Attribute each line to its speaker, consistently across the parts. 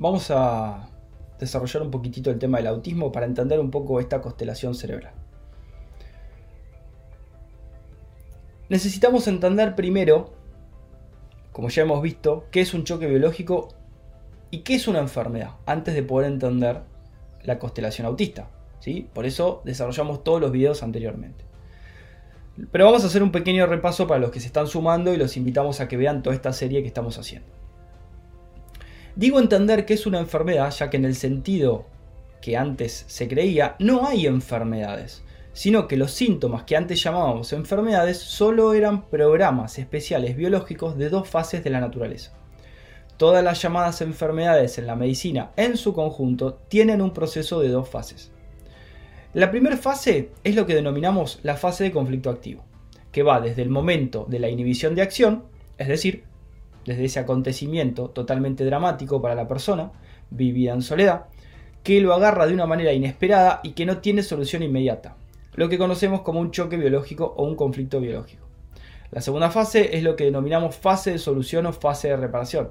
Speaker 1: vamos a desarrollar un poquitito el tema del autismo para entender un poco esta constelación cerebral. Necesitamos entender primero, como ya hemos visto, qué es un choque biológico y qué es una enfermedad, antes de poder entender la constelación autista. ¿sí? Por eso desarrollamos todos los videos anteriormente. Pero vamos a hacer un pequeño repaso para los que se están sumando y los invitamos a que vean toda esta serie que estamos haciendo. Digo entender que es una enfermedad ya que en el sentido que antes se creía no hay enfermedades, sino que los síntomas que antes llamábamos enfermedades solo eran programas especiales biológicos de dos fases de la naturaleza. Todas las llamadas enfermedades en la medicina en su conjunto tienen un proceso de dos fases. La primera fase es lo que denominamos la fase de conflicto activo, que va desde el momento de la inhibición de acción, es decir, desde ese acontecimiento totalmente dramático para la persona, vivida en soledad, que lo agarra de una manera inesperada y que no tiene solución inmediata, lo que conocemos como un choque biológico o un conflicto biológico. La segunda fase es lo que denominamos fase de solución o fase de reparación,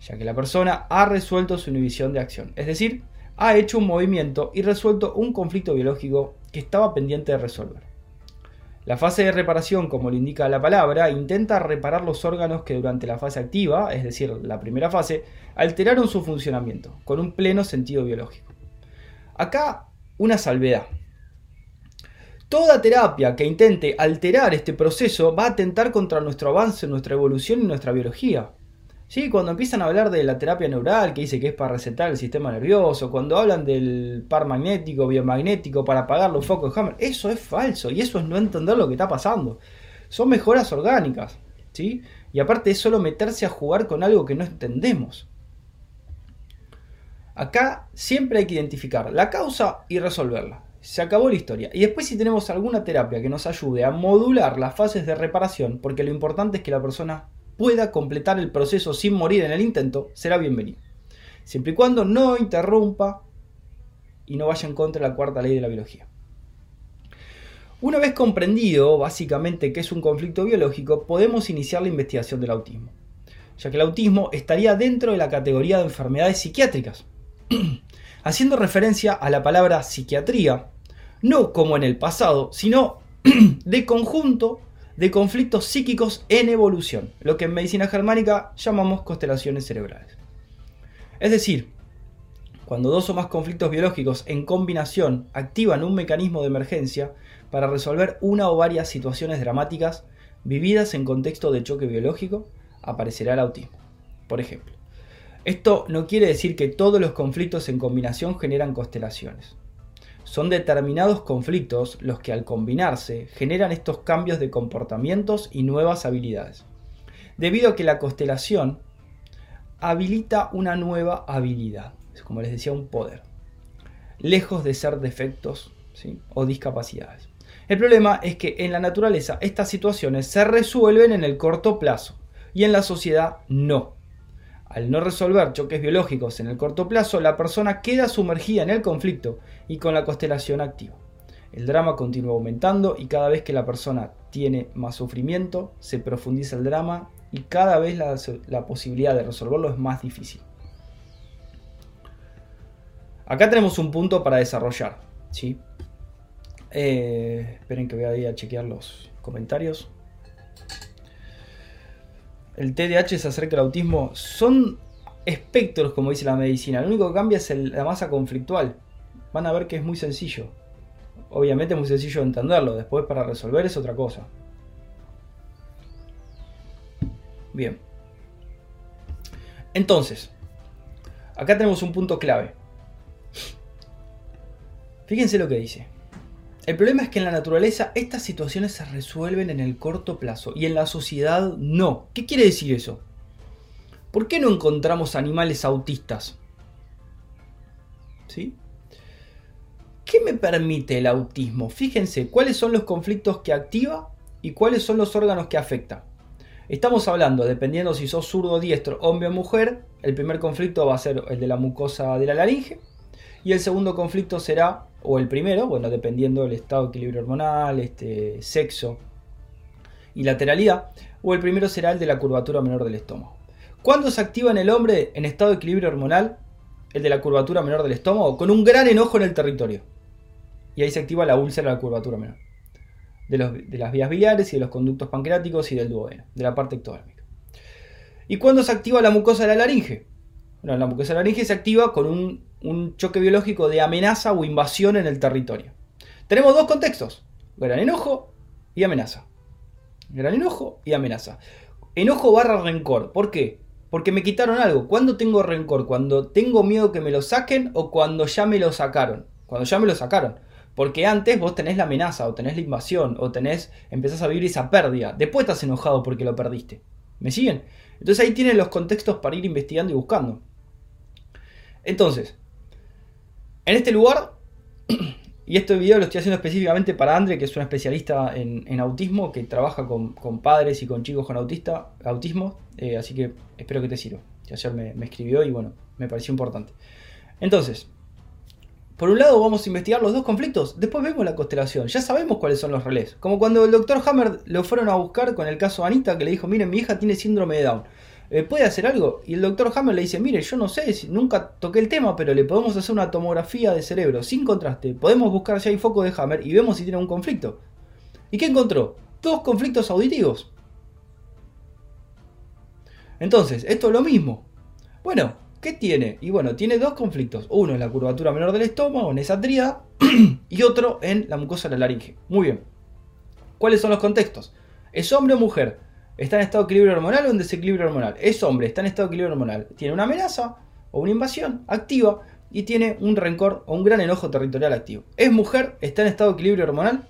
Speaker 1: ya que la persona ha resuelto su inhibición de acción, es decir, ha hecho un movimiento y resuelto un conflicto biológico que estaba pendiente de resolver. La fase de reparación, como lo indica la palabra, intenta reparar los órganos que durante la fase activa, es decir, la primera fase, alteraron su funcionamiento, con un pleno sentido biológico. Acá, una salvedad. Toda terapia que intente alterar este proceso va a atentar contra nuestro avance, nuestra evolución y nuestra biología. Sí, cuando empiezan a hablar de la terapia neural, que dice que es para recetar el sistema nervioso, cuando hablan del par magnético, biomagnético, para apagar los focos de Hammer, eso es falso y eso es no entender lo que está pasando. Son mejoras orgánicas, ¿sí? Y aparte es solo meterse a jugar con algo que no entendemos. Acá siempre hay que identificar la causa y resolverla. Se acabó la historia. Y después si tenemos alguna terapia que nos ayude a modular las fases de reparación, porque lo importante es que la persona pueda completar el proceso sin morir en el intento, será bienvenido. Siempre y cuando no interrumpa y no vaya en contra de la cuarta ley de la biología. Una vez comprendido básicamente qué es un conflicto biológico, podemos iniciar la investigación del autismo, ya que el autismo estaría dentro de la categoría de enfermedades psiquiátricas, haciendo referencia a la palabra psiquiatría, no como en el pasado, sino de conjunto de conflictos psíquicos en evolución, lo que en medicina germánica llamamos constelaciones cerebrales. Es decir, cuando dos o más conflictos biológicos en combinación activan un mecanismo de emergencia para resolver una o varias situaciones dramáticas vividas en contexto de choque biológico, aparecerá el autismo. Por ejemplo, esto no quiere decir que todos los conflictos en combinación generan constelaciones. Son determinados conflictos los que al combinarse generan estos cambios de comportamientos y nuevas habilidades. Debido a que la constelación habilita una nueva habilidad, como les decía, un poder, lejos de ser defectos o discapacidades. El problema es que en la naturaleza estas situaciones se resuelven en el corto plazo y en la sociedad no. Al no resolver choques biológicos en el corto plazo, la persona queda sumergida en el conflicto y con la constelación activa. El drama continúa aumentando y cada vez que la persona tiene más sufrimiento, se profundiza el drama y cada vez la, posibilidad de resolverlo es más difícil. Acá tenemos un punto para desarrollar. ¿sí? Eh, esperen que voy a ir a chequear los comentarios el TDAH se acerca al autismo, son espectros, como dice la medicina. Lo único que cambia es la masa conflictual. Van a ver que es muy sencillo. Obviamente es muy sencillo entenderlo, después para resolver es otra cosa. Bien. Entonces, acá tenemos un punto clave. Fíjense lo que dice. El problema es que en la naturaleza estas situaciones se resuelven en el corto plazo y en la sociedad no. ¿Qué quiere decir eso? ¿Por qué no encontramos animales autistas? ¿Sí? ¿Qué me permite el autismo? Fíjense, ¿cuáles son los conflictos que activa y cuáles son los órganos que afecta? Estamos hablando, dependiendo si sos zurdo diestro, hombre o mujer, el primer conflicto va a ser el de la mucosa de la laringe y el segundo conflicto será o el primero, bueno, dependiendo del estado de equilibrio hormonal, este, sexo y lateralidad, o el primero será el de la curvatura menor del estómago. ¿Cuándo se activa en el hombre en estado de equilibrio hormonal? el de la curvatura menor del estómago, con un gran enojo en el territorio. Y ahí se activa la úlcera de la curvatura menor. De, las vías biliares y de los conductos pancreáticos y del duodeno, de la parte ectodérmica. ¿Y cuándo se activa la mucosa de la laringe? Bueno, la mucosa de la laringe se activa con un, un choque biológico de amenaza o invasión en el territorio. Tenemos dos contextos, gran enojo y amenaza. Gran enojo y amenaza. Enojo barra rencor. ¿Por qué? Porque me quitaron algo. ¿Cuándo tengo rencor? ¿Cuando tengo miedo que me lo saquen o cuando ya me lo sacaron? Cuando ya me lo sacaron. Porque antes vos tenés la amenaza, o tenés la invasión, o tenés, empezás a vivir esa pérdida. Después estás enojado porque lo perdiste. ¿Me siguen? Entonces ahí tienen los contextos para ir investigando y buscando. Entonces, en este lugar y este video lo estoy haciendo específicamente para Andre, que es un especialista en, autismo, que trabaja con, padres y con chicos con autista, autismo. Eh, así que espero que te sirva. Ayer me, escribió y bueno, me pareció importante. Entonces, por un lado vamos a investigar los dos conflictos, después vemos la constelación, ya sabemos cuáles son los relés. Como cuando el doctor Hammer lo fueron a buscar con el caso Anita, que le dijo, miren, mi hija tiene síndrome de Down. Eh, ¿puede hacer algo? Y el doctor Hammer le dice, mire, yo no sé, nunca toqué el tema, pero le podemos hacer una tomografía de cerebro sin contraste. Podemos buscar si hay foco de Hammer y vemos si tiene un conflicto. ¿Y qué encontró? Dos conflictos auditivos. Entonces, esto es lo mismo. Bueno, ¿qué tiene? Y bueno, tiene dos conflictos. Uno en la curvatura menor del estómago, en esa tríada, y otro en la mucosa de la laringe. Muy bien. ¿Cuáles son los contextos? ¿Es hombre o mujer? ¿Está en estado de equilibrio hormonal o en desequilibrio hormonal? Es hombre, está en estado de equilibrio hormonal. Tiene una amenaza o una invasión activa y tiene un rencor o un gran enojo territorial activo. Es mujer, está en estado de equilibrio hormonal.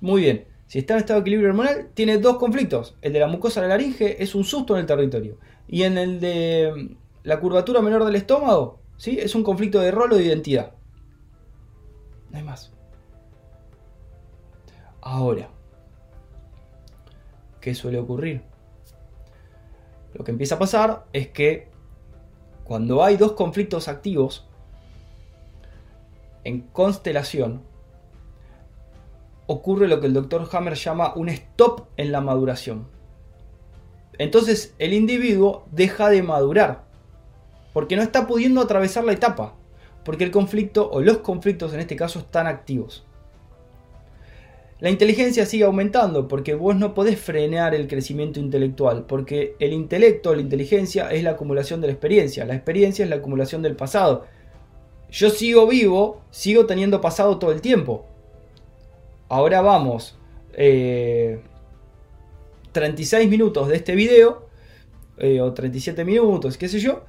Speaker 1: Muy bien. Si está en estado de equilibrio hormonal, tiene dos conflictos. El de la mucosa de la laringe es un susto en el territorio. Y en el de la curvatura menor del estómago, ¿sí? es un conflicto de rol o de identidad. No hay más. Ahora, ¿qué suele ocurrir? Lo que empieza a pasar es que cuando hay dos conflictos activos en constelación, ocurre lo que el doctor Hammer llama un stop en la maduración. Entonces el individuo deja de madurar, porque no está pudiendo atravesar la etapa, porque el conflicto o los conflictos en este caso están activos. La inteligencia sigue aumentando porque vos no podés frenar el crecimiento intelectual, porque el intelecto, la inteligencia es la acumulación de la experiencia, la experiencia es la acumulación del pasado. Yo sigo vivo, sigo teniendo pasado todo el tiempo. Ahora vamos, 36 eh, minutos de este video, eh, o 37 minutos, qué sé yo,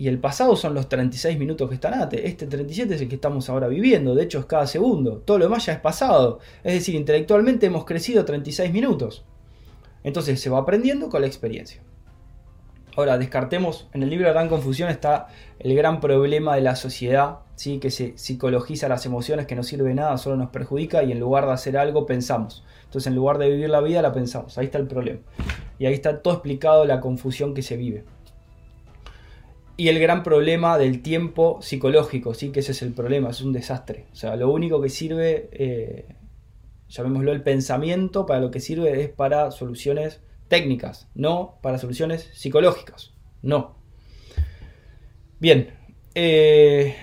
Speaker 1: y el pasado son los 36 minutos que están antes. Este 37 es el que estamos ahora viviendo. De hecho, es cada segundo. Todo lo demás ya es pasado. Es decir, intelectualmente hemos crecido 36 minutos. Entonces se va aprendiendo con la experiencia. Ahora, descartemos, en el libro de Gran Confusión está el gran problema de la sociedad, ¿sí? que se psicologiza las emociones, que no sirve nada, solo nos perjudica y en lugar de hacer algo pensamos. Entonces en lugar de vivir la vida la pensamos. Ahí está el problema. Y ahí está todo explicado la confusión que se vive y el gran problema del tiempo psicológico, sí que ese es el problema, es un desastre. O sea, lo único que sirve, eh, llamémoslo el pensamiento, para lo que sirve es para soluciones técnicas, no para soluciones psicológicas, no. Bien, eh,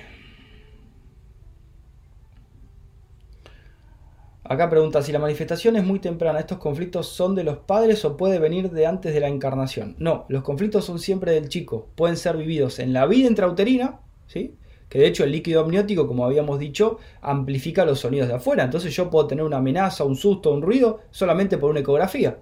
Speaker 1: Acá pregunta si la manifestación es muy temprana, ¿estos conflictos son de los padres o puede venir de antes de la encarnación? No, los conflictos son siempre del chico, pueden ser vividos en la vida intrauterina, ¿sí? que de hecho el líquido amniótico, como habíamos dicho, amplifica los sonidos de afuera, entonces yo puedo tener una amenaza, un susto, un ruido solamente por una ecografía.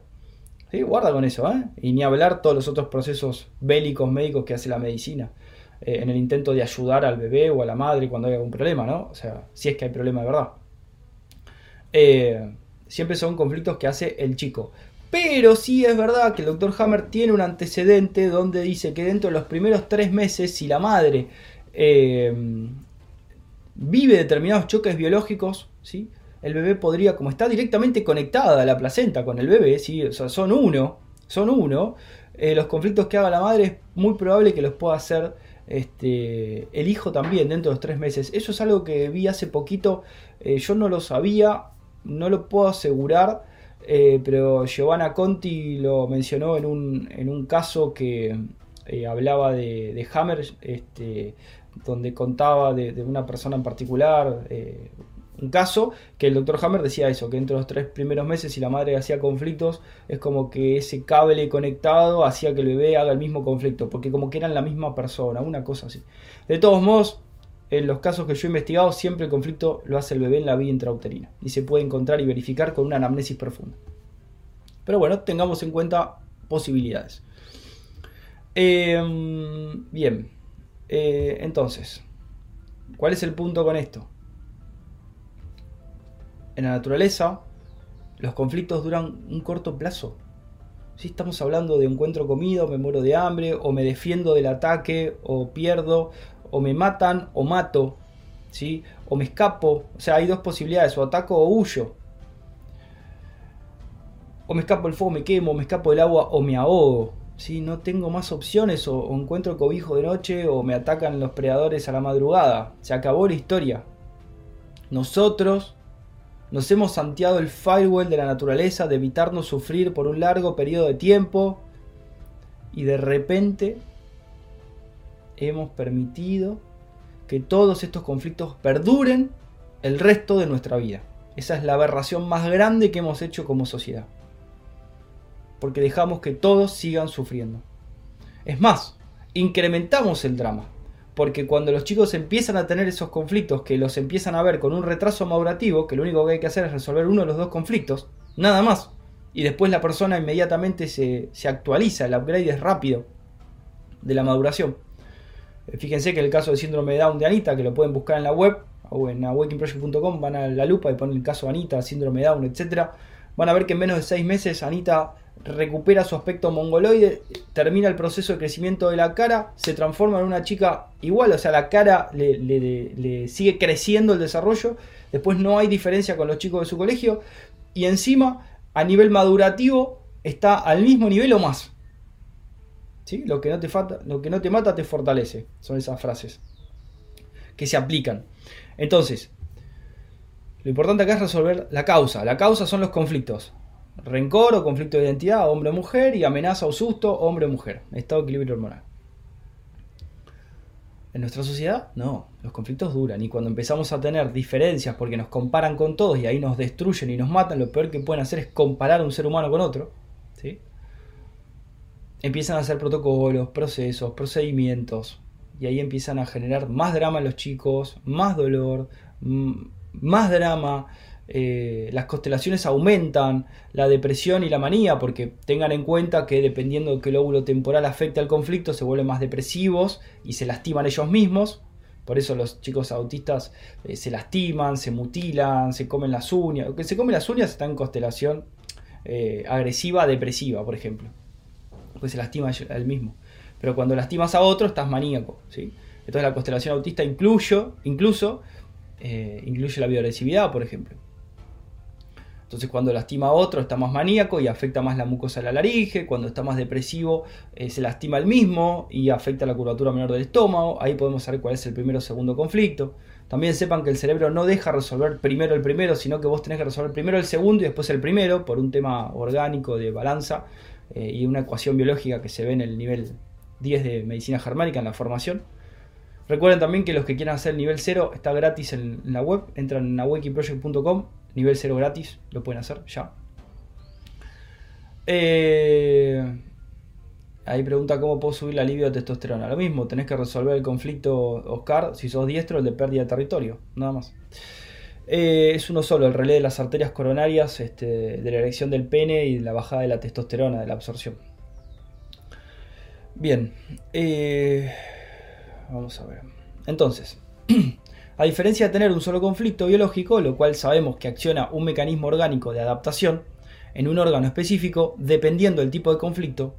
Speaker 1: ¿Sí? Guarda con eso, ¿eh? Y ni hablar todos los otros procesos bélicos médicos que hace la medicina eh, en el intento de ayudar al bebé o a la madre cuando hay algún problema, ¿no? O sea, si es que hay problema de verdad. Eh, siempre son conflictos que hace el chico. Pero sí es verdad que el Dr. Hammer tiene un antecedente donde dice que dentro de los primeros tres meses, si la madre eh, vive determinados choques biológicos, ¿sí? el bebé podría, como está directamente conectada a la placenta con el bebé, ¿sí? son uno, son uno, eh, los conflictos que haga la madre es muy probable que los pueda hacer este, el hijo también dentro de los tres meses. Eso es algo que vi hace poquito, yo no lo sabía, no lo puedo asegurar, eh, pero Giovanna Conti lo mencionó en un, en un caso que, eh, hablaba de, Hammer, este, donde contaba de, una persona en particular, eh, un caso, que el doctor Hammer decía eso, que entre los tres primeros meses si la madre hacía conflictos, es como que ese cable conectado hacía que el bebé haga el mismo conflicto, porque como que eran la misma persona, una cosa así. De todos modos, en los casos que yo he investigado, siempre el conflicto lo hace el bebé en la vía intrauterina y se puede encontrar y verificar con una anamnesis profunda. Pero bueno, tengamos en cuenta posibilidades. Em, bien, eh, entonces, ¿cuál es el punto con esto? En la naturaleza, los conflictos duran un corto plazo. Si estamos hablando de encuentro comido, me muero de hambre, o me defiendo del ataque, o pierdo, o me matan, o mato, ¿sí? o me escapo. O sea, hay dos posibilidades, o ataco o huyo. O me escapo del fuego, me quemo, me escapo del agua, o me ahogo. ¿sí? No tengo más opciones, o, o encuentro cobijo de noche, o me atacan los predadores a la madrugada. Se acabó la historia. Nosotros nos hemos santeado el firewall de la naturaleza de evitarnos sufrir por un largo periodo de tiempo y de repente hemos permitido que todos estos conflictos perduren el resto de nuestra vida. Esa es la aberración más grande que hemos hecho como sociedad. Porque dejamos que todos sigan sufriendo. Es más, incrementamos el drama. Porque cuando los chicos empiezan a tener esos conflictos, que los empiezan a ver con un retraso madurativo, que lo único que hay que hacer es resolver uno de los dos conflictos, nada más. Y después la persona inmediatamente se, actualiza, el upgrade es rápido de la maduración. Fíjense que el caso del síndrome de Down de Anita, que lo pueden buscar en la web o en awakeningproject.com, van a la lupa y ponen el caso de Anita, síndrome de Down, etc. Van a ver que en menos de seis meses Anita recupera su aspecto mongoloide, termina el proceso de crecimiento de la cara, se transforma en una chica igual, o sea, la cara le, sigue creciendo el desarrollo, después no hay diferencia con los chicos de su colegio, y encima, a nivel madurativo, está al mismo nivel o más. ¿Sí? Lo, que no te mata te fortalece, son esas frases que se aplican. Entonces, lo importante acá es resolver la causa. La causa son los conflictos. Rencor o conflicto de identidad, hombre-mujer, y amenaza o susto, hombre-mujer. Estado de equilibrio hormonal. En nuestra sociedad, no, los conflictos duran y cuando empezamos a tener diferencias porque nos comparan con todos y ahí nos destruyen y nos matan, lo peor que pueden hacer es comparar un ser humano con otro. ¿sí? Empiezan a hacer protocolos, procesos, procedimientos y ahí empiezan a generar más drama en los chicos, más dolor, más drama, eh, las constelaciones aumentan la depresión y la manía, porque tengan en cuenta que dependiendo de qué lóbulo temporal afecte al conflicto, se vuelven más depresivos y se lastiman ellos mismos. Por eso los chicos autistas eh, se lastiman, se mutilan, se comen las uñas. que se comen las uñas está en constelación eh, agresiva, depresiva, por ejemplo. Pues se lastima él mismo. Pero cuando lastimas a otro, estás maníaco. ¿sí? Entonces la constelación autista incluyo, incluso incluye la bioagresividad, por ejemplo. Entonces cuando lastima a otro está más maníaco y afecta más la mucosa de la laringe, cuando está más depresivo eh, se lastima el mismo y afecta la curvatura menor del estómago, ahí podemos saber cuál es el primero o segundo conflicto. También sepan que el cerebro no deja resolver primero el primero, sino que vos tenés que resolver primero el segundo y después el primero por un tema orgánico de balanza eh, y una ecuación biológica que se ve en el nivel 10 de medicina germánica en la formación. Recuerden también que los que quieran hacer el nivel 0 está gratis en, la web, entran en awakeningproject.com nivel 0 gratis, lo pueden hacer ya. Eh, ahí pregunta cómo puedo subir la libido de testosterona. Lo mismo, tenés que resolver el conflicto Oscar, si sos diestro, el de pérdida de territorio, nada más. Eh, es uno solo, el relé de las arterias coronarias, este, de la erección del pene y la bajada de la testosterona, de la absorción. Bien, eh, vamos a ver. Entonces, A diferencia de tener un solo conflicto biológico, lo cual sabemos que acciona un mecanismo orgánico de adaptación en un órgano específico, dependiendo del tipo de conflicto,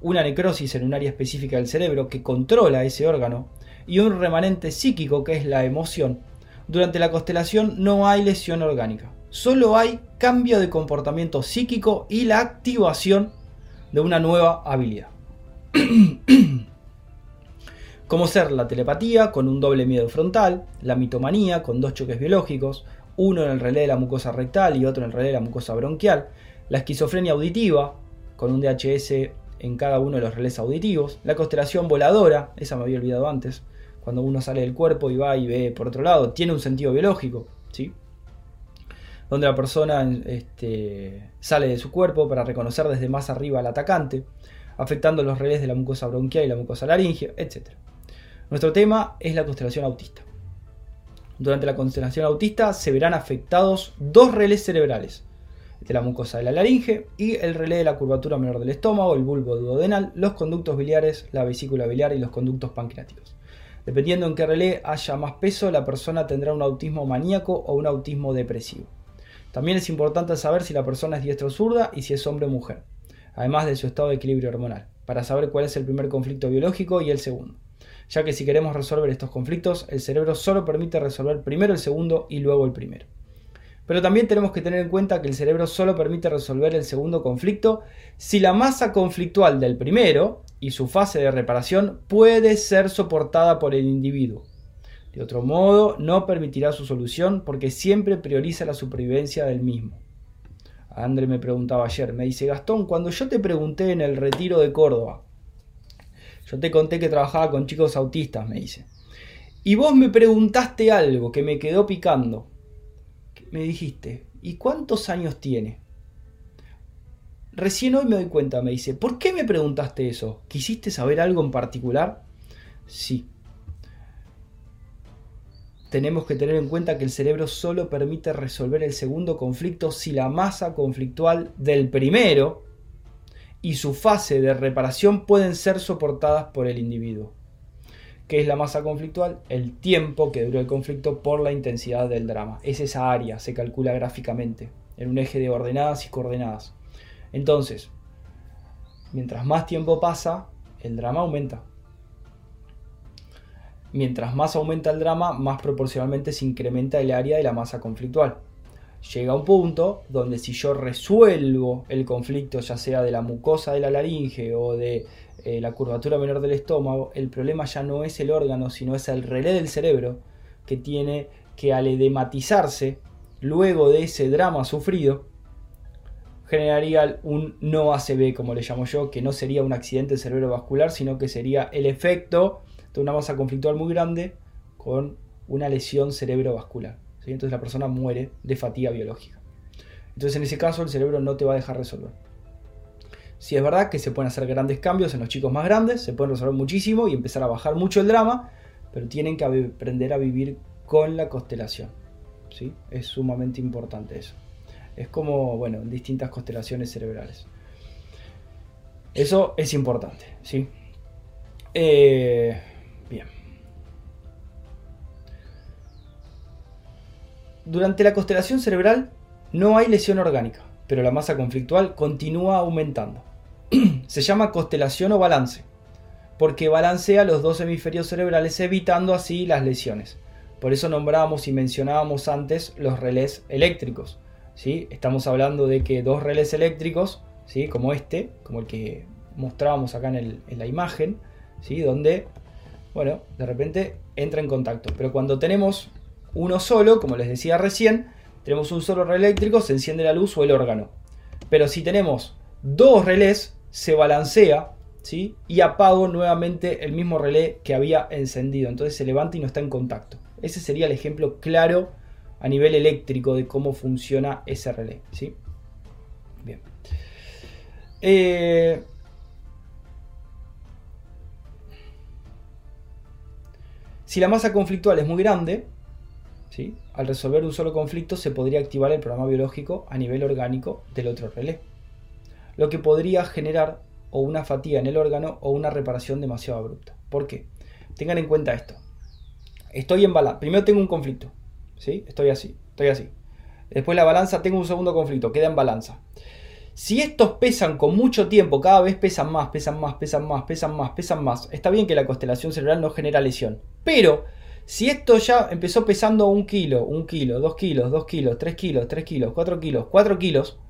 Speaker 1: una necrosis en un área específica del cerebro que controla ese órgano y un remanente psíquico que es la emoción, durante la constelación no hay lesión orgánica, solo hay cambio de comportamiento psíquico y la activación de una nueva habilidad. como ser la telepatía con un doble miedo frontal, la mitomanía con dos choques biológicos, uno en el relé de la mucosa rectal y otro en el relé de la mucosa bronquial, la esquizofrenia auditiva con un DHS en cada uno de los relés auditivos. La constelación voladora, esa me había olvidado antes, cuando uno sale del cuerpo y va y ve por otro lado, tiene un sentido biológico, ¿sí? donde la persona este, sale de su cuerpo para reconocer desde más arriba al atacante, afectando los relés de la mucosa bronquial y la mucosa laringea, etc. Nuestro tema es la constelación autista. Durante la constelación autista se verán afectados dos relés cerebrales, de la mucosa de la laringe y el relé de la curvatura menor del estómago, el bulbo duodenal, los conductos biliares, la vesícula biliar y los conductos pancreáticos. Dependiendo en qué relé haya más peso, la persona tendrá un autismo maníaco o un autismo depresivo. También es importante saber si la persona es diestra o zurda y si es hombre o mujer, además de su estado de equilibrio hormonal, para saber cuál es el primer conflicto biológico y el segundo. Ya que si queremos resolver estos conflictos, el cerebro solo permite resolver primero el segundo y luego el primero. Pero también tenemos que tener en cuenta que el cerebro solo permite resolver el segundo conflicto si la masa conflictual del primero y su fase de reparación puede ser soportada por el individuo. De otro modo, no permitirá su solución porque siempre prioriza la supervivencia del mismo. André me preguntaba ayer, me dice Gastón, cuando yo te pregunté en el retiro de Córdoba, yo te conté que trabajaba con chicos autistas, me dice, y vos me preguntaste algo que me quedó picando me dijiste, ¿y cuántos años tiene? Recién hoy me doy cuenta, me dice, ¿por qué me preguntaste eso? ¿Quisiste saber algo en particular? Sí. Tenemos que tener en cuenta que el cerebro solo permite resolver el segundo conflicto si la masa conflictual del primero y su fase de reparación pueden ser soportadas por el individuo. ¿Qué es la masa conflictual? El tiempo que duró el conflicto por la intensidad del drama. Es esa área, se calcula gráficamente, en un eje de ordenadas y coordenadas. Entonces, mientras más tiempo pasa, el drama aumenta. Mientras más aumenta el drama, más proporcionalmente se incrementa el área de la masa conflictual. Llega un punto donde si yo resuelvo el conflicto, ya sea de la mucosa de la laringe o de eh, la curvatura menor del estómago, el problema ya no es el órgano, sino es el relé del cerebro que tiene que al edematizarse, luego de ese drama sufrido, generaría un no ACV, como le llamo yo, que no sería un accidente cerebrovascular, sino que sería el efecto de una masa conflictual muy grande con una lesión cerebrovascular. Entonces la persona muere de fatiga biológica. Entonces en ese caso el cerebro no te va a dejar resolver. Si es verdad que se pueden hacer grandes cambios en los chicos más grandes, se pueden resolver muchísimo y empezar a bajar mucho el drama, pero tienen que aprender a vivir con la constelación. ¿sí? Es sumamente importante eso. Es como, bueno, distintas constelaciones cerebrales. Eso es importante, ¿sí? Eh, bien. Durante la constelación cerebral no hay lesión orgánica, pero la masa conflictual continúa aumentando. se llama constelación o balance, porque balancea los dos hemisferios cerebrales evitando así las lesiones. Por eso nombrábamos y mencionábamos antes los relés eléctricos. ¿Sí? Estamos hablando de que dos relés eléctricos, ¿sí? como este, como el que mostrábamos acá en, la imagen, ¿sí? donde, bueno, de repente entra en contacto. Pero cuando tenemos uno solo, como les decía recién, tenemos un solo relé eléctrico, se enciende la luz o el órgano. Pero si tenemos dos relés, se balancea ¿sí? y apago nuevamente el mismo relé que había encendido. Entonces se levanta y no está en contacto. Ese sería el ejemplo claro a nivel eléctrico de cómo funciona ese relé. ¿sí? Bien. Eh, si la masa conflictual es muy grande, ¿sí? al resolver un solo conflicto se podría activar el programa biológico a nivel orgánico del otro relé lo que podría generar o una fatiga en el órgano o una reparación demasiado abrupta. ¿Por qué? Tengan en cuenta esto. Estoy en balanza. Primero tengo un conflicto. ¿Sí? Estoy así. Estoy así. Después la balanza, tengo un segundo conflicto. Queda en balanza. Si estos pesan con mucho tiempo, cada vez pesan más, pesan más, pesan más, pesan más, pesan más. Está bien que la constelación cerebral no genera lesión. Pero si esto ya empezó pesando un kilo, un kilo, dos kilos, dos kilos, tres kilos, tres kilos, cuatro kilos, cuatro kilos,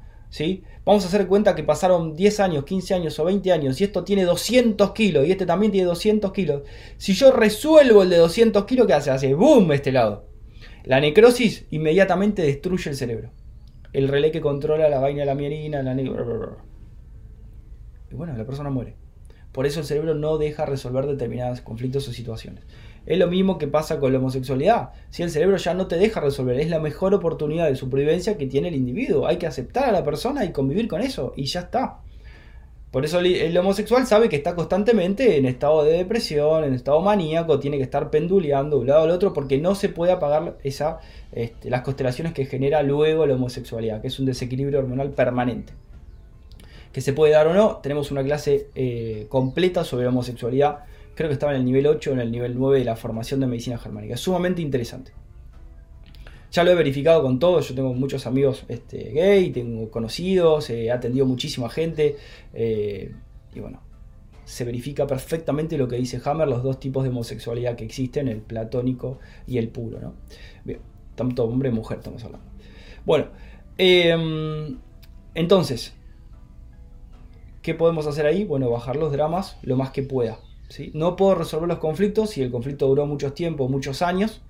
Speaker 1: Vamos a hacer cuenta que pasaron 10 años, 15 años o 20 años y esto tiene 200 kilos y este también tiene 200 kilos. Si yo resuelvo el de 200 kilos, ¿qué hace? Hace boom este lado. La necrosis inmediatamente destruye el cerebro. El relé que controla la vaina de la mielina, la y bueno, la persona muere. Por eso el cerebro no deja resolver determinados conflictos o situaciones. Es lo mismo que pasa con la homosexualidad. Si el cerebro ya no te deja resolver, es la mejor oportunidad de supervivencia que tiene el individuo. Hay que aceptar a la persona y convivir con eso y ya está. Por eso el homosexual sabe que está constantemente en estado de depresión, en estado maníaco, tiene que estar penduleando de un lado al otro porque no se puede apagar esa, este, las constelaciones que genera luego la homosexualidad, que es un desequilibrio hormonal permanente. Que se puede dar o no, tenemos una clase eh, completa sobre la homosexualidad, creo que estaba en el nivel 8 o en el nivel 9 de la formación de medicina germánica, es sumamente interesante. Ya lo he verificado con todo, yo tengo muchos amigos este, gay, tengo conocidos, he atendido muchísima gente eh, y bueno, se verifica perfectamente lo que dice Hammer, los dos tipos de homosexualidad que existen, el platónico y el puro, ¿no? Bien, tanto hombre y mujer estamos hablando. Bueno, em, entonces, ¿qué podemos hacer ahí? Bueno, bajar los dramas lo más que pueda. ¿sí? No puedo resolver los conflictos si el conflicto duró mucho tiempo, muchos años,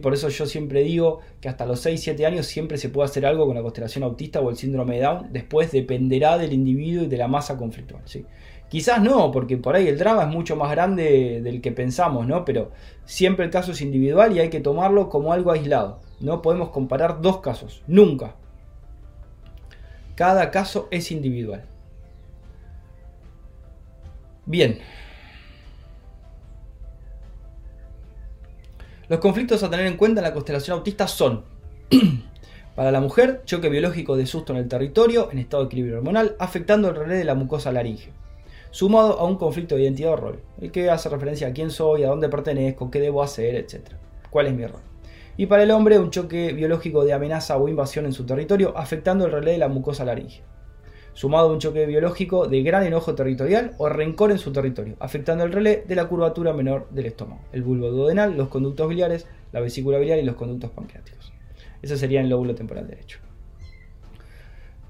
Speaker 1: por eso yo siempre digo que hasta los 6-7 años siempre se puede hacer algo con la constelación autista o el síndrome de Down. Después dependerá del individuo y de la masa conflictual. ¿sí? Quizás no, porque por ahí el drama es mucho más grande del que pensamos, ¿no? Pero siempre el caso es individual y hay que tomarlo como algo aislado. No podemos comparar dos casos, nunca. Cada caso es individual. Bien, Los conflictos a tener en cuenta en la constelación autista son, para la mujer, choque biológico de susto en el territorio, en estado de equilibrio hormonal, afectando el relé de la mucosa laringe, sumado a un conflicto de identidad o rol, el que hace referencia a quién soy, a dónde pertenezco, qué debo hacer, etc. ¿Cuál es mi rol? Y para el hombre, un choque biológico de amenaza o invasión en su territorio, afectando el relé de la mucosa laringe sumado a un choque biológico de gran enojo territorial o rencor en su territorio, afectando el relé de la curvatura menor del estómago, el bulbo duodenal, los conductos biliares, la vesícula biliar y los conductos pancreáticos. Ese sería el lóbulo temporal derecho.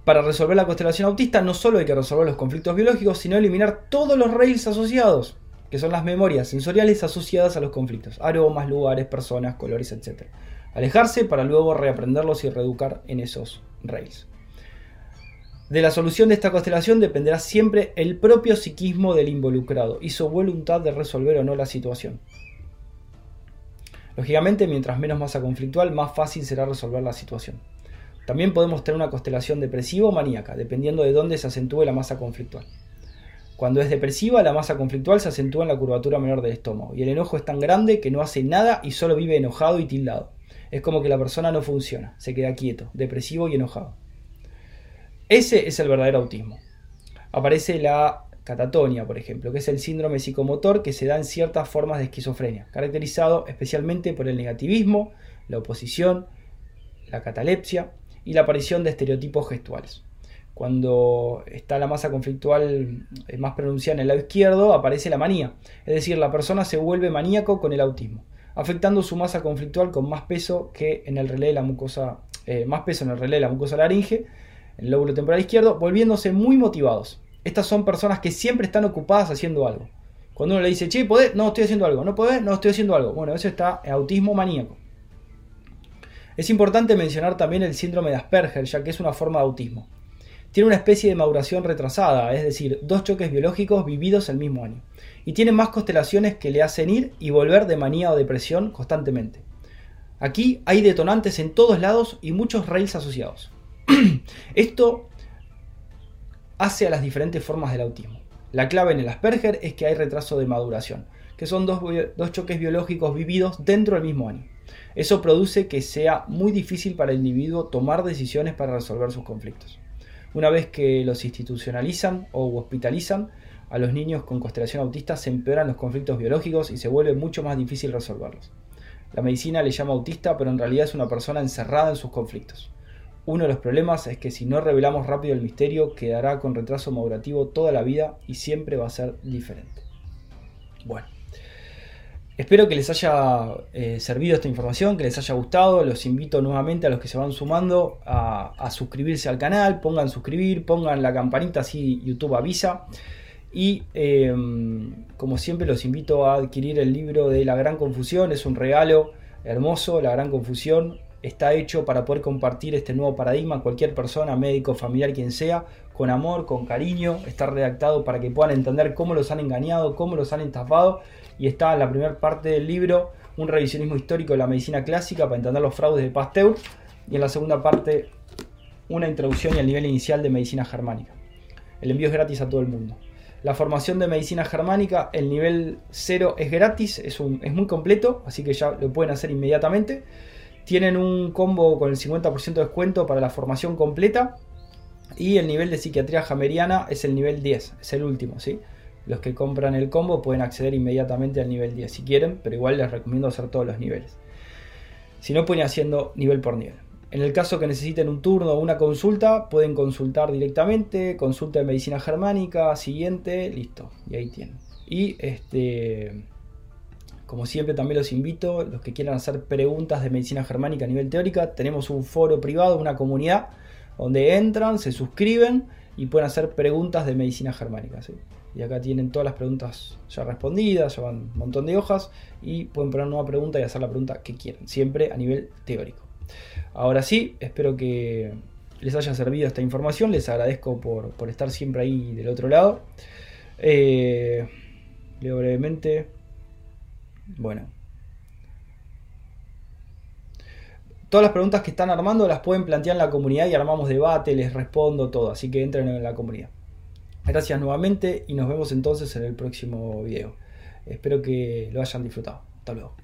Speaker 1: Para resolver la constelación autista no solo hay que resolver los conflictos biológicos, sino eliminar todos los rails asociados, que son las memorias sensoriales asociadas a los conflictos, aromas, lugares, personas, colores, etc. Alejarse para luego reaprenderlos y reeducar en esos rails. De la solución de esta constelación dependerá siempre el propio psiquismo del involucrado y su voluntad de resolver o no la situación. Lógicamente, mientras menos masa conflictual, más fácil será resolver la situación. También podemos tener una constelación depresiva o maníaca, dependiendo de dónde se acentúe la masa conflictual. Cuando es depresiva, la masa conflictual se acentúa en la curvatura menor del estómago, y el enojo es tan grande que no hace nada y solo vive enojado y tildado. Es como que la persona no funciona, se queda quieto, depresivo y enojado. Ese es el verdadero autismo. Aparece la catatonia, por ejemplo, que es el síndrome psicomotor que se da en ciertas formas de esquizofrenia, caracterizado especialmente por el negativismo, la oposición, la catalepsia y la aparición de estereotipos gestuales. Cuando está la masa conflictual eh, más pronunciada en el lado izquierdo, aparece la manía, es decir, la persona se vuelve maníaco con el autismo, afectando su masa conflictual con más peso que en el relé de la mucosa, eh, más peso en el relé de la mucosa laringe el lóbulo temporal izquierdo, volviéndose muy motivados. Estas son personas que siempre están ocupadas haciendo algo. Cuando uno le dice, che, ¿podés? No, estoy haciendo algo. ¿No podés? No, estoy haciendo algo. Bueno, eso está en autismo maníaco. Es importante mencionar también el síndrome de Asperger, ya que es una forma de autismo. Tiene una especie de maduración retrasada, es decir, dos choques biológicos vividos el mismo año. Y tiene más constelaciones que le hacen ir y volver de manía o depresión constantemente. Aquí hay detonantes en todos lados y muchos rails asociados. Esto hace a las diferentes formas del autismo. La clave en el Asperger es que hay retraso de maduración, que son dos, choques biológicos vividos dentro del mismo año. Eso produce que sea muy difícil para el individuo tomar decisiones para resolver sus conflictos. Una vez que los institucionalizan o hospitalizan, a los niños con constelación autista se empeoran los conflictos biológicos y se vuelve mucho más difícil resolverlos. La medicina le llama autista, pero en realidad es una persona encerrada en sus conflictos. Uno de los problemas es que si no revelamos rápido el misterio, quedará con retraso madurativo toda la vida y siempre va a ser diferente. Bueno, espero que les haya eh, servido esta información, que les haya gustado. Los invito nuevamente a los que se van sumando a, suscribirse al canal, pongan suscribir, pongan la campanita así YouTube avisa. Y em, como siempre los invito a adquirir el libro de La Gran Confusión, es un regalo hermoso, La Gran Confusión, está hecho para poder compartir este nuevo paradigma cualquier persona, médico, familiar, quien sea, con amor, con cariño. Está redactado para que puedan entender cómo los han engañado, cómo los han estafado. Y está en la primera parte del libro un revisionismo histórico de la medicina clásica para entender los fraudes de Pasteur. Y en la segunda parte una introducción y el nivel inicial de medicina germánica. El envío es gratis a todo el mundo. La formación de medicina germánica, el nivel 0 es gratis, es muy completo, así que ya lo pueden hacer inmediatamente. Tienen un combo con el 50% de descuento para la formación completa. Y el nivel de psiquiatría jameriana es el nivel 10, es el último, ¿sí? Los que compran el combo pueden acceder inmediatamente al nivel 10 si quieren, pero igual les recomiendo hacer todos los niveles. Si no, pueden ir haciendo nivel por nivel. En el caso que necesiten un turno o una consulta, pueden consultar directamente, consulta de medicina germánica, siguiente, listo, y ahí tienen. Y este, como siempre también los invito, los que quieran hacer preguntas de medicina germánica a nivel teórica, tenemos un foro privado, una comunidad, donde entran, se suscriben y pueden hacer preguntas de medicina germánica. Y acá tienen todas las preguntas ya respondidas, ya van un montón de hojas y pueden poner nueva pregunta y hacer la pregunta que quieran, siempre a nivel teórico. Ahora sí, espero que les haya servido esta información. Les agradezco por, estar siempre ahí del otro lado. Eh, leo brevemente. Bueno. Todas las preguntas que están armando las pueden plantear en la comunidad y armamos debate, les respondo todo. Así que entren en la comunidad. Gracias nuevamente y nos vemos entonces en el próximo video. Espero que lo hayan disfrutado. Hasta luego.